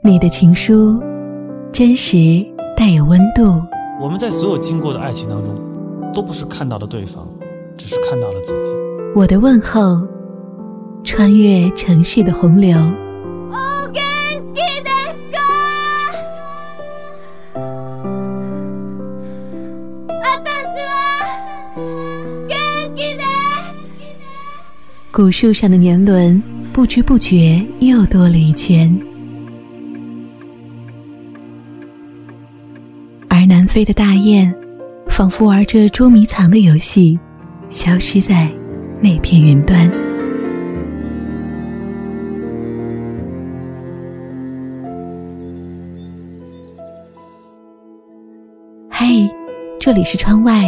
你的情书，真实带有温度。我们在所有经过的爱情当中，都不是看到了对方，只是看到了自己。我的问候，穿越城市的洪流。古树上的年轮，不知不觉又多了一圈。飞的大雁，仿佛玩着捉迷藏的游戏，消失在那片云端。嘿，这里是窗外，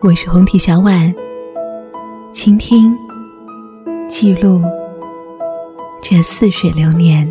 我是红体小婉，倾听。记录这似水流年。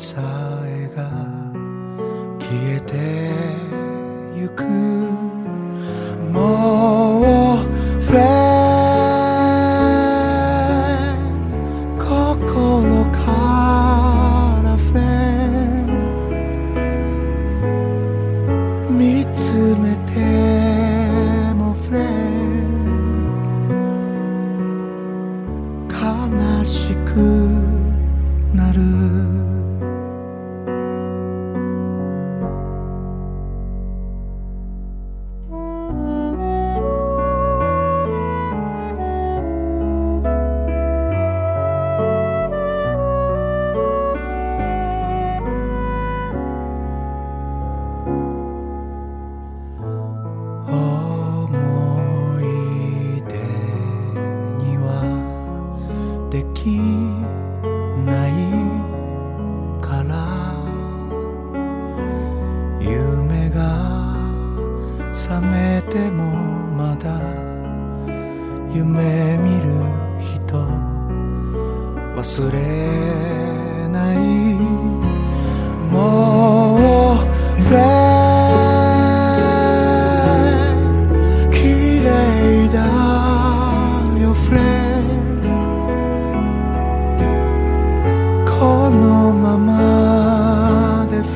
さえが消えてゆく。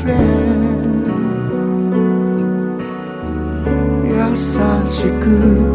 friend 優しく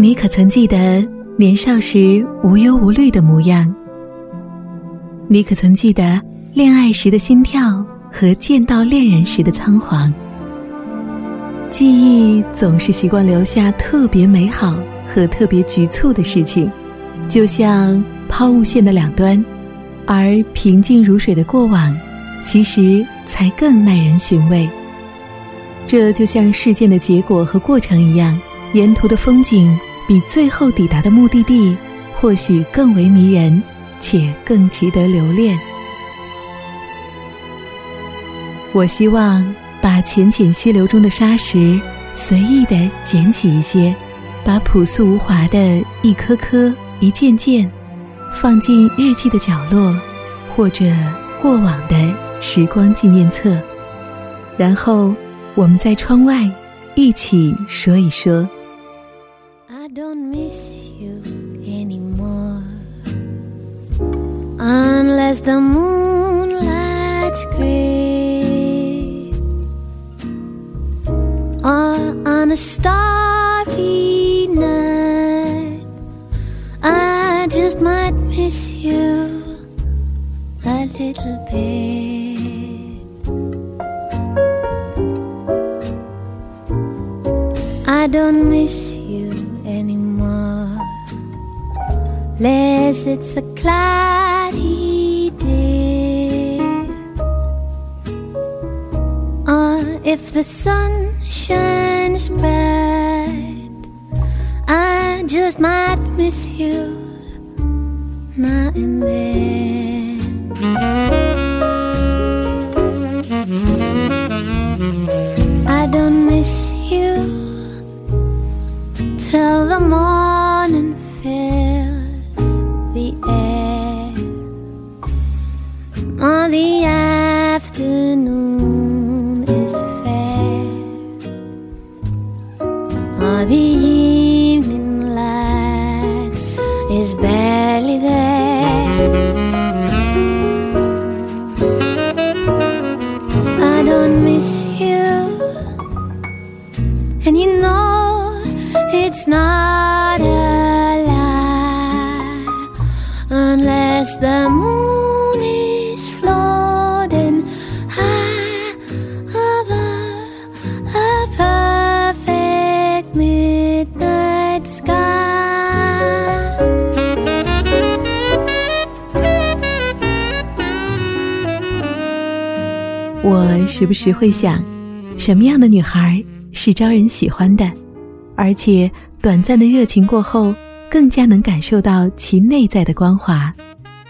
你可曾记得年少时无忧无虑的模样？你可曾记得恋爱时的心跳和见到恋人时的仓皇？记忆总是习惯留下特别美好和特别局促的事情，就像抛物线的两端，而平静如水的过往，其实才更耐人寻味。这就像事件的结果和过程一样，沿途的风景比最后抵达的目的地或许更为迷人，且更值得留恋。我希望把浅浅溪流中的沙石随意地捡起一些，把朴素无华的一颗颗、一件件，放进日记的角落，或者过往的时光纪念册，然后我们在窗外一起说一说。Don't miss you anymore unless the moonlight's gray or on a starry night. I just might miss you a little bit. I don't miss Less it's a cloudy day. Or if the sun shines bright, I just might miss you now and then. It's not a lie unless the moon is floating high above a perfect midnight sky. 我时不时会想，什么样的女孩是招人喜欢的，而且短暂的热情过后，更加能感受到其内在的光华，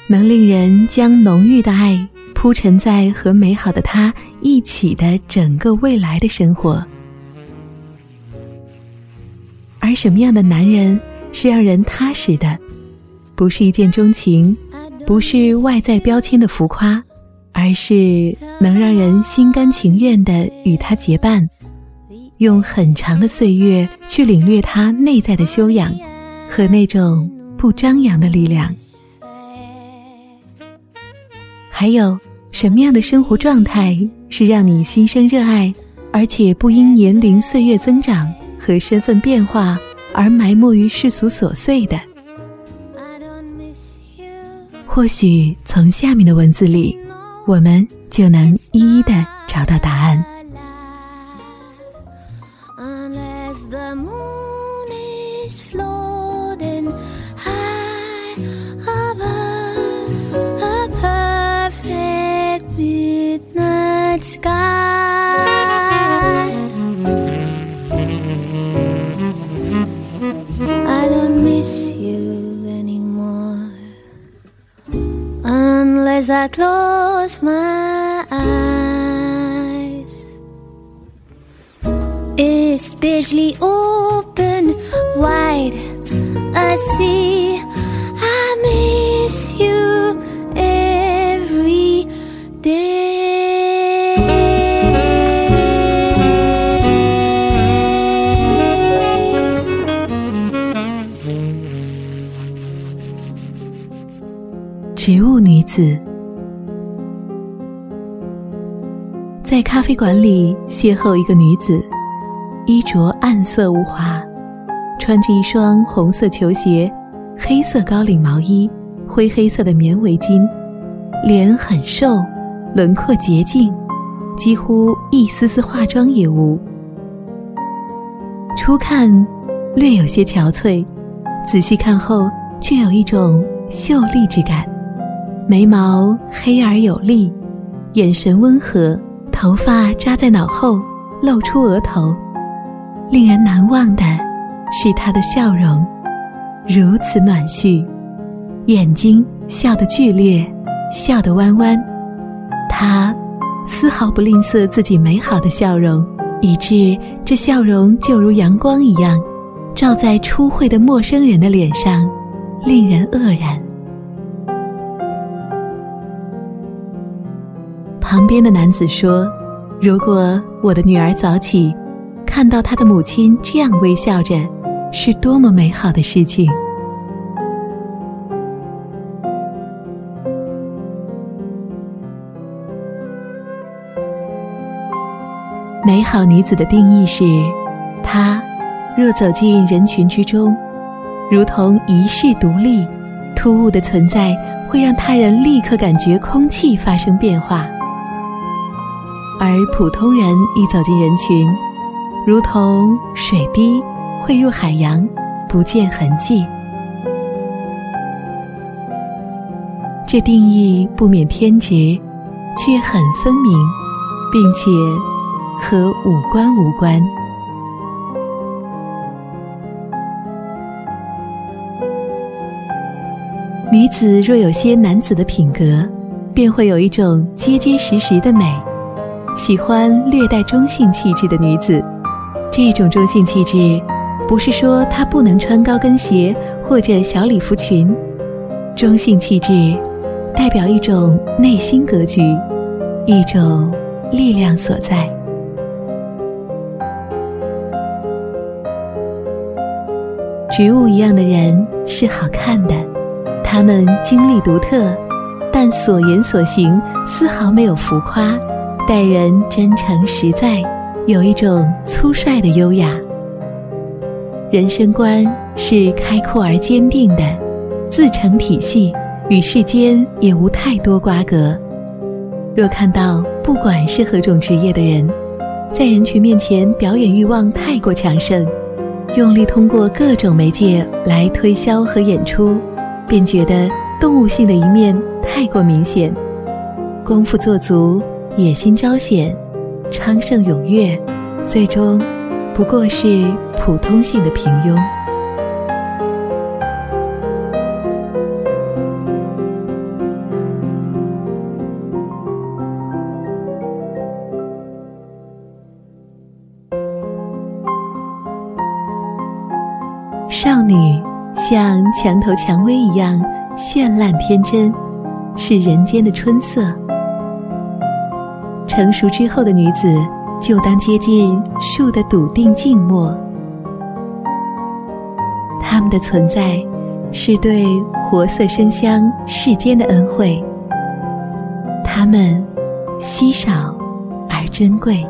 能令人将浓郁的爱铺陈在和美好的他一起的整个未来的生活。而什么样的男人是让人踏实的？不是一见钟情，不是外在标签的浮夸。而是能让人心甘情愿的与他结伴，用很长的岁月去领略他内在的修养和那种不张扬的力量。还有什么样的生活状态是让你心生热爱，而且不因年龄岁月增长和身份变化而埋没于世俗琐碎的？或许从下面的文字里。我们就能一一的找到答案。I close my eyes. Especially open wide, I see 在咖啡馆里邂逅一个女子，衣着暗色无华，穿着一双红色球鞋、黑色高领毛衣、灰黑色的棉围巾，脸很瘦，轮廓洁净，几乎一丝丝化妆也无。初看略有些憔悴，仔细看后却有一种秀丽之感。眉毛黑而有力，眼神温和，头发扎在脑后，露出额头。令人难忘的是她的笑容，如此暖煦，眼睛笑得剧烈，笑得弯弯。她丝毫不吝啬自己美好的笑容，以致这笑容就如阳光一样，照在初会的陌生人的脸上，令人愕然。旁边的男子说：“如果我的女儿早起，看到她的母亲这样微笑着，是多么美好的事情。”美好女子的定义是：她若走进人群之中，如同一世独立，突兀的存在会让他人立刻感觉空气发生变化。而普通人一走进人群，如同水滴汇入海洋，不见痕迹。这定义不免偏执，却很分明，并且和五官无关。女子若有些男子的品格，便会有一种结结实实的美。喜欢略带中性气质的女子，这种中性气质，不是说她不能穿高跟鞋或者小礼服裙，中性气质代表一种内心格局，一种力量所在。植物一样的人是好看的，他们经历独特，但所言所行丝毫没有浮夸。待人真诚实在，有一种粗率的优雅。人生观是开阔而坚定的，自成体系，与世间也无太多瓜葛。若看到不管是何种职业的人，在人群面前表演欲望太过强盛，用力通过各种媒介来推销和演出，便觉得动物性的一面太过明显，功夫做足。野心昭显，昌盛踊跃，最终不过是普通性的平庸。少女像墙头蔷薇一样绚烂天真，是人间的春色。成熟之后的女子，就当接近树的笃定静默。他们的存在，是对活色生香世间的恩惠。他们稀少而珍贵。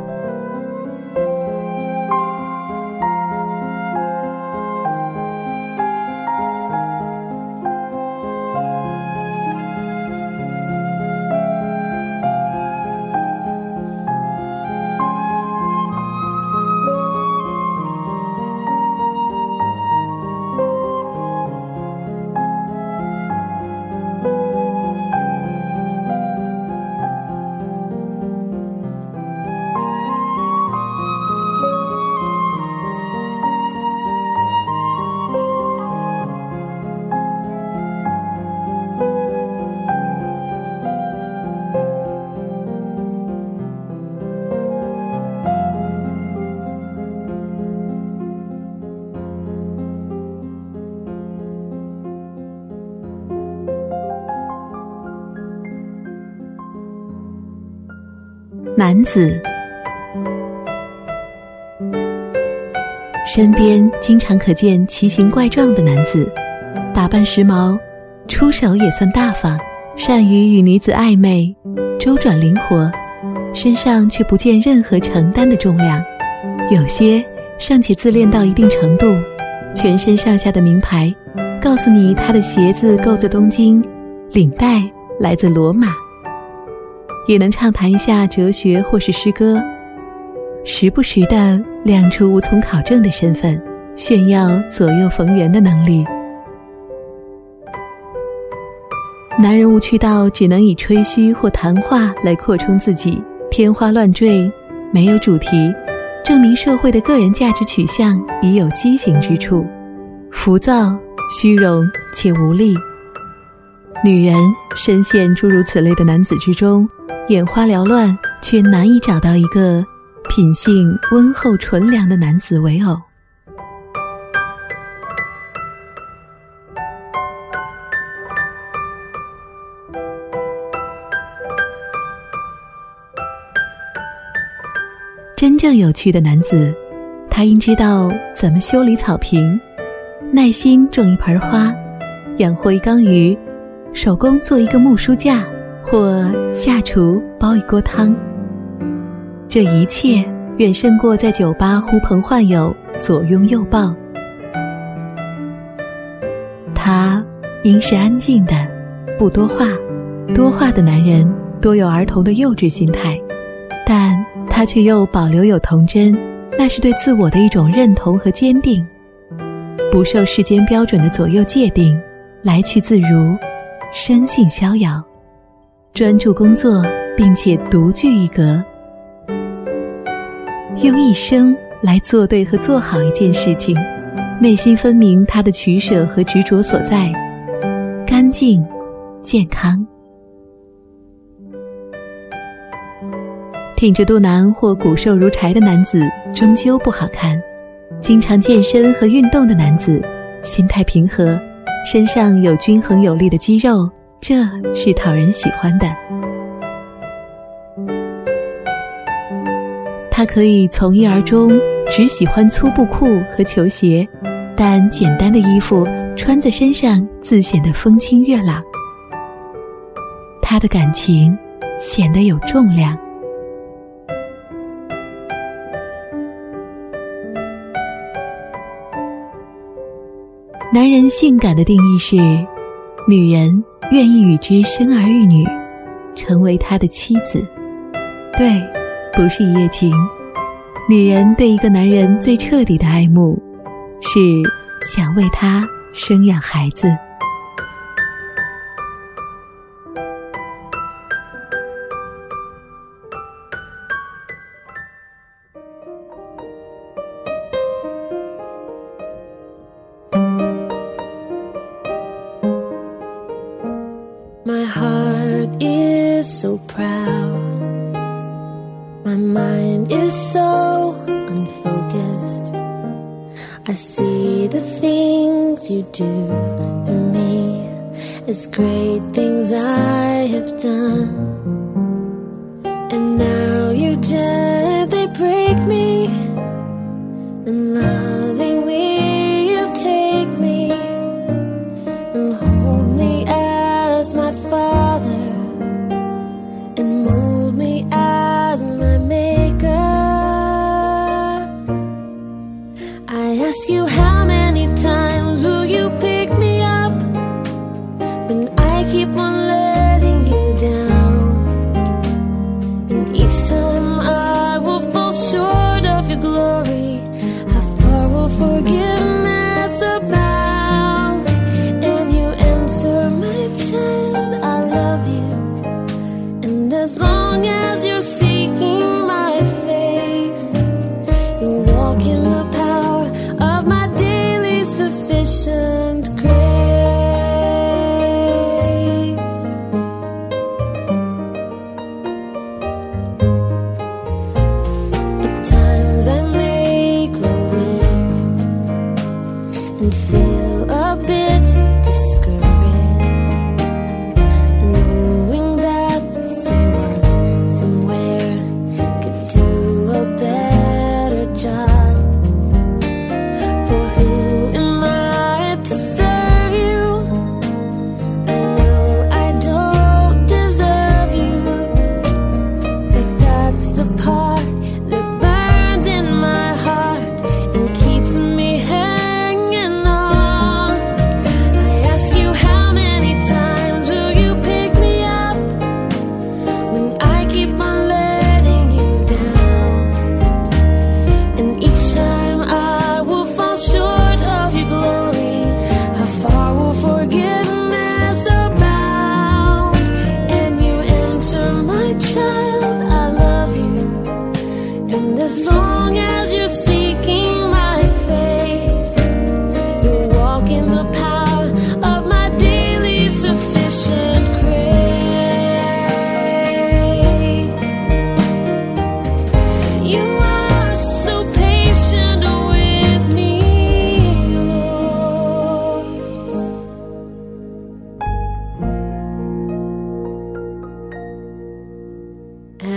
男子身边经常可见奇形怪状的男子，打扮时髦，出手也算大方，善于与女子暧昧，周转灵活，身上却不见任何承担的重量。有些尚且自恋到一定程度，全身上下的名牌，告诉你他的鞋子购自东京，领带来自罗马。也能畅谈一下哲学或是诗歌，时不时的亮出无从考证的身份，炫耀左右逢源的能力。男人无趣到只能以吹嘘或谈话来扩充自己，天花乱坠，没有主题，证明社会的个人价值取向已有畸形之处，浮躁、虚荣且无力。女人深陷诸如此类的男子之中，眼花缭乱，却难以找到一个品性温厚纯良的男子为偶。真正有趣的男子，他应知道怎么修理草坪，耐心种一盆花，养活一缸鱼，手工做一个木书架，或下厨煲一锅汤。这一切远胜过在酒吧呼朋唤友、左拥右抱。他应是安静的，不多话。多话的男人多有儿童的幼稚心态，但。他却又保留有童真，那是对自我的一种认同和坚定，不受世间标准的左右界定，来去自如，生性逍遥，专注工作，并且独具一格，用一生来做对和做好一件事情，内心分明他的取舍和执着所在，干净，健康。挺着肚腩或骨瘦如柴的男子终究不好看，经常健身和运动的男子，心态平和，身上有均衡有力的肌肉，这是讨人喜欢的。他可以从一而终，只喜欢粗布裤和球鞋，但简单的衣服穿在身上自显得风清月朗。他的感情显得有重量。男人性感的定义是：女人愿意与之生儿育女，成为他的妻子。对，不是一夜情。女人对一个男人最彻底的爱慕，是想为他生养孩子。I see the things you do through me as great things I have done. And now you gently break me and lovingly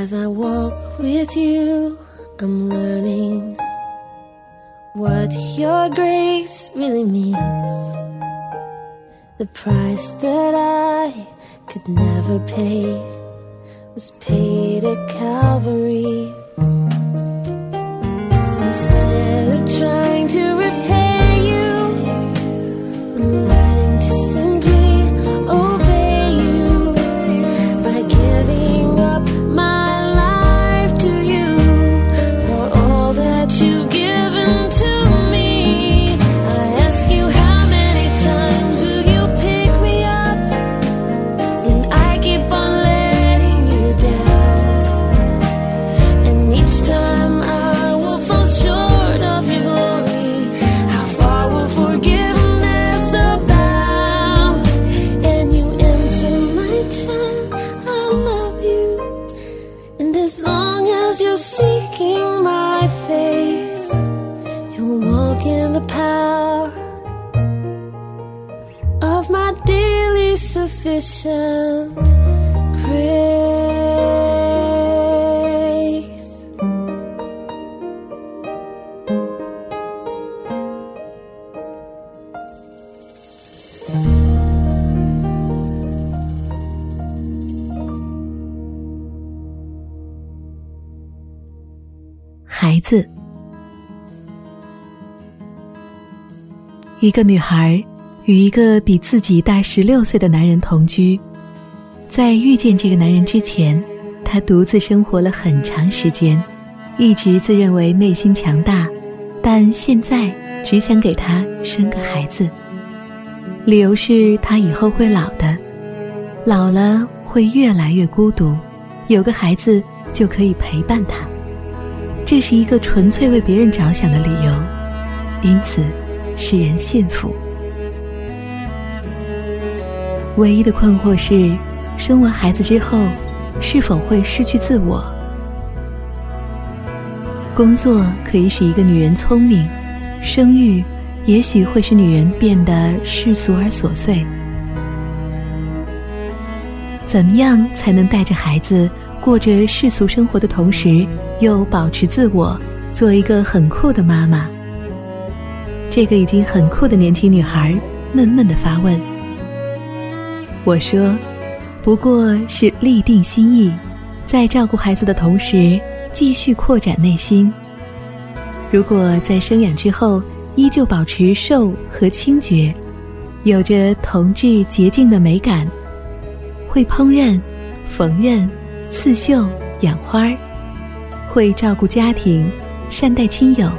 As I walk with you, I'm learning what your grace really means. The price that I could never pay was paid at Calvary. So instead of trying 孩子，一个女孩与一个比自己大十六岁的男人同居，在遇见这个男人之前，她独自生活了很长时间，一直自认为内心强大，但现在只想给他生个孩子。理由是他以后会老的，老了会越来越孤独，有个孩子就可以陪伴他。这是一个纯粹为别人着想的理由，因此使人信服。唯一的困惑是，生完孩子之后，是否会失去自我？工作可以使一个女人聪明，生育也许会使女人变得世俗而琐碎。怎么样才能带着孩子过着世俗生活的同时，又保持自我，做一个很酷的妈妈？这个已经很酷的年轻女孩闷闷的发问。我说，不过是立定心意，在照顾孩子的同时，继续扩展内心。如果在生养之后依旧保持瘦和清洁，有着童稚洁净的美感，会烹饪、缝纫、刺绣、养花儿，会照顾家庭、善待亲友，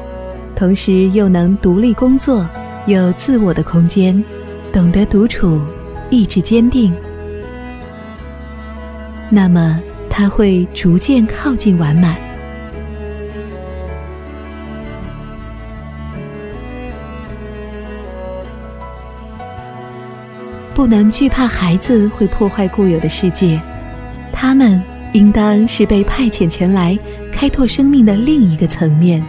同时又能独立工作，有自我的空间，懂得独处。意志坚定，那么他会逐渐靠近完满。不能惧怕孩子会破坏固有的世界，他们应当是被派遣前来开拓生命的另一个层面。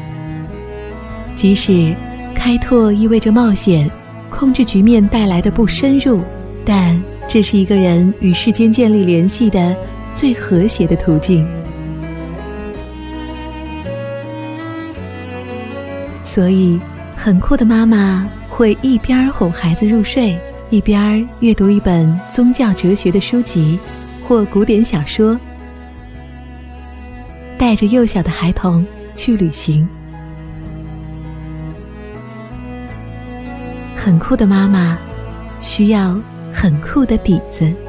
即使开拓意味着冒险，控制局面带来的不深入。但这是一个人与世间建立联系的最和谐的途径。所以，很酷的妈妈会一边哄孩子入睡，一边阅读一本宗教哲学的书籍或古典小说，带着幼小的孩童去旅行。很酷的妈妈需要。很酷的底子。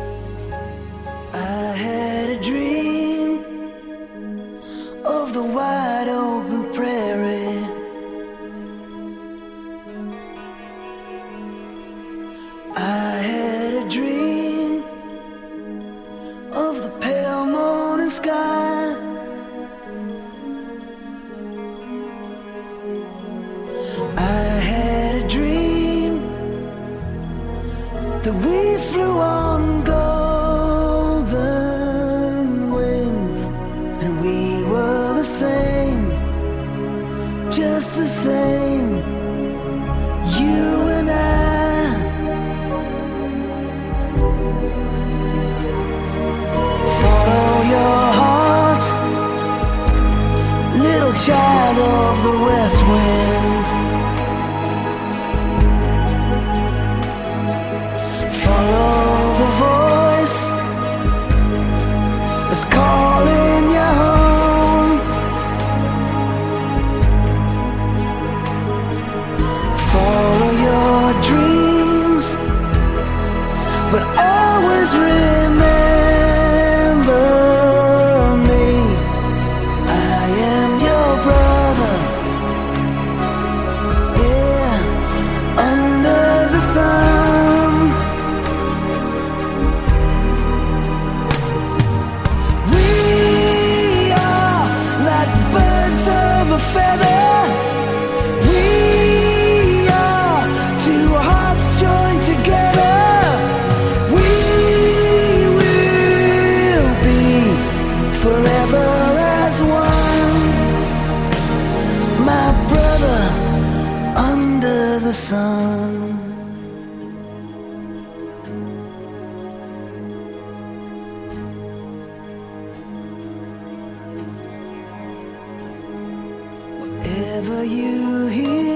Whatever you hear,